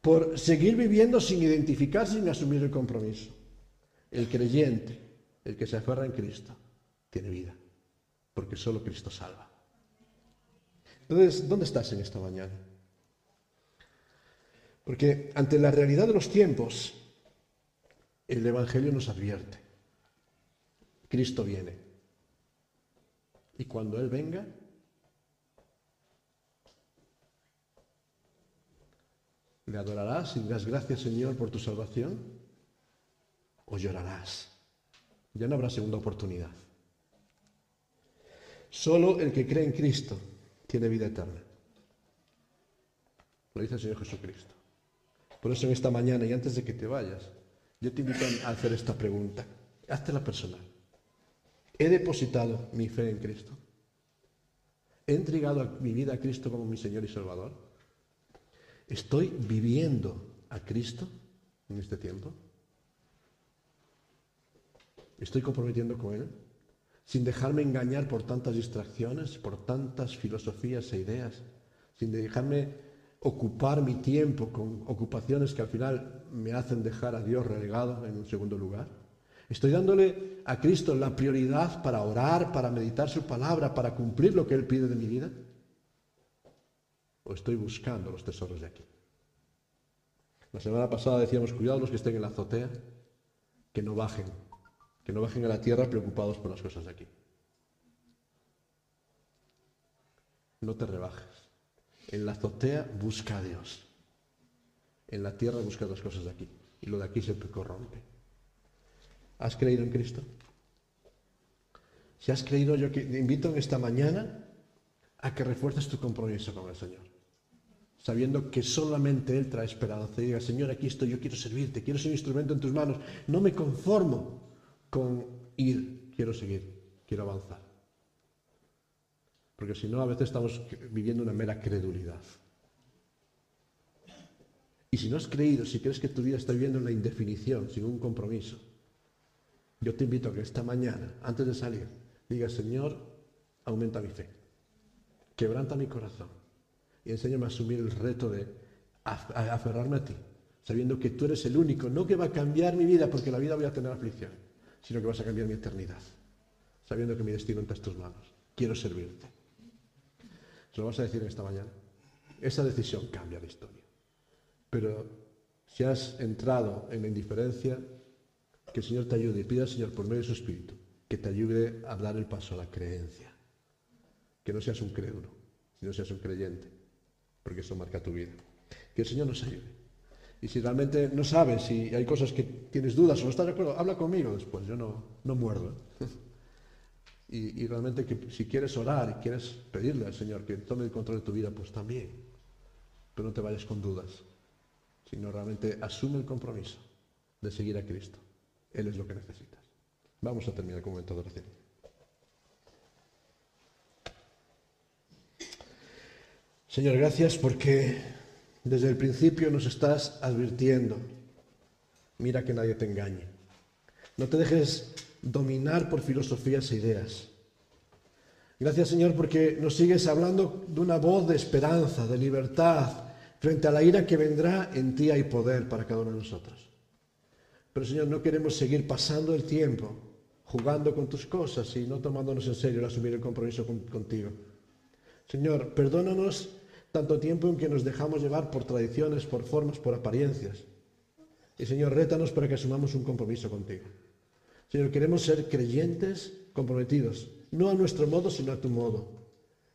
por seguir viviendo sin identificarse, sin asumir el compromiso. El creyente, el que se aferra en Cristo, tiene vida, porque solo Cristo salva. Entonces, ¿dónde estás en esta mañana? Porque ante la realidad de los tiempos, el Evangelio nos advierte. Cristo viene. Y cuando Él venga, ¿le adorarás y dirás gracias Señor por tu salvación? ¿O llorarás? Ya no habrá segunda oportunidad. Solo el que cree en Cristo tiene vida eterna. Lo dice el Señor Jesucristo. Por eso en esta mañana y antes de que te vayas, yo te invito a hacer esta pregunta. la personal. ¿He depositado mi fe en Cristo? ¿He entregado mi vida a Cristo como mi Señor y Salvador? ¿Estoy viviendo a Cristo en este tiempo? ¿Estoy comprometiendo con Él? Sin dejarme engañar por tantas distracciones, por tantas filosofías e ideas, sin dejarme ocupar mi tiempo con ocupaciones que al final me hacen dejar a Dios relegado en un segundo lugar. Estoy dándole a Cristo la prioridad para orar, para meditar su palabra, para cumplir lo que Él pide de mi vida. ¿O estoy buscando los tesoros de aquí? La semana pasada decíamos, cuidado los que estén en la azotea, que no bajen, que no bajen a la tierra preocupados por las cosas de aquí. No te rebajes. En la azotea busca a Dios. En la tierra busca las cosas de aquí. Y lo de aquí se corrompe. ¿Has creído en Cristo? Si has creído, yo te invito en esta mañana a que refuerces tu compromiso con el Señor. Sabiendo que solamente Él trae esperanza. Y diga, Señor, aquí estoy, yo quiero servirte, quiero ser un instrumento en tus manos. No me conformo con ir, quiero seguir, quiero avanzar. Porque si no, a veces estamos viviendo una mera credulidad. Y si no has creído, si crees que tu vida está viviendo en la indefinición, sin un compromiso, yo te invito a que esta mañana, antes de salir, digas, Señor, aumenta mi fe, quebranta mi corazón y enséñame a asumir el reto de aferrarme a ti, sabiendo que tú eres el único, no que va a cambiar mi vida, porque la vida voy a tener aflicción, sino que vas a cambiar mi eternidad, sabiendo que mi destino está en tus manos. Quiero servirte. Se lo vas a decir esta mañana. Esa decisión cambia la historia. Pero si has entrado en la indiferencia, que el Señor te ayude y pida al Señor por medio de su Espíritu que te ayude a dar el paso a la creencia. Que no seas un crédulo, sino seas un creyente, porque eso marca tu vida. Que el Señor nos ayude. Y si realmente no sabes, si hay cosas que tienes dudas o no estás de acuerdo, habla conmigo después, yo no, no muerdo. Y, realmente que si quieres orar y quieres pedirle al Señor que tome el control de tu vida, pues también. Pero no te vayas con dudas, sino realmente asume el compromiso de seguir a Cristo. Él es lo que necesitas. Vamos a terminar con un momento de oración. Señor, gracias porque desde el principio nos estás advirtiendo. Mira que nadie te engañe. No te dejes dominar por filosofías e ideas. Gracias Señor porque nos sigues hablando de una voz de esperanza, de libertad, frente a la ira que vendrá en ti hay poder para cada uno de nosotros. Pero Señor, no queremos seguir pasando el tiempo jugando con tus cosas y no tomándonos en serio el asumir el compromiso contigo. Señor, perdónanos tanto tiempo en que nos dejamos llevar por tradiciones, por formas, por apariencias. Y Señor, rétanos para que asumamos un compromiso contigo. Señor, queremos ser creyentes comprometidos, no a nuestro modo, sino a tu modo.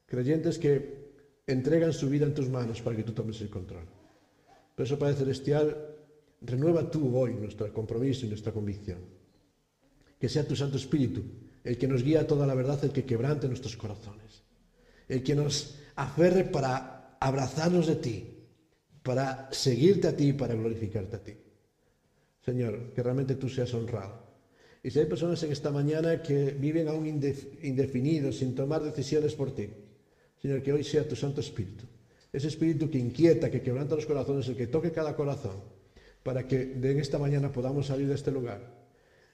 Creyentes que entregan su vida en tus manos para que tú tomes el control. Por eso, Padre Celestial, renueva tú hoy nuestro compromiso y nuestra convicción. Que sea tu Santo Espíritu el que nos guía a toda la verdad, el que quebrante nuestros corazones, el que nos aferre para abrazarnos de ti, para seguirte a ti, para glorificarte a ti. Señor, que realmente tú seas honrado. Y si hay personas en esta mañana que viven aún indefinidos, sin tomar decisiones por ti, Señor, que hoy sea tu Santo Espíritu, ese Espíritu que inquieta, que quebranta los corazones, el que toque cada corazón, para que de esta mañana podamos salir de este lugar,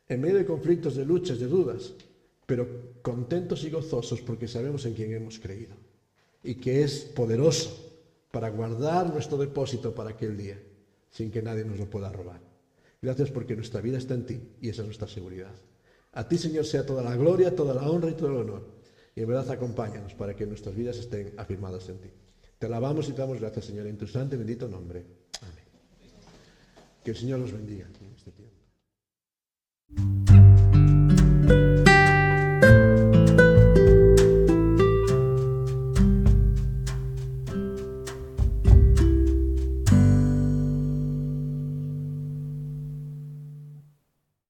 en medio de conflictos, de luchas, de dudas, pero contentos y gozosos porque sabemos en quién hemos creído y que es poderoso para guardar nuestro depósito para aquel día, sin que nadie nos lo pueda robar. Gracias porque nuestra vida está en ti y esa es nuestra seguridad. A ti, Señor, sea toda la gloria, toda la honra y todo el honor. Y en verdad acompáñanos para que nuestras vidas estén afirmadas en ti. Te alabamos y te damos gracias, Señor, en tu santo y bendito nombre. Amén. Que el Señor los bendiga en este tiempo.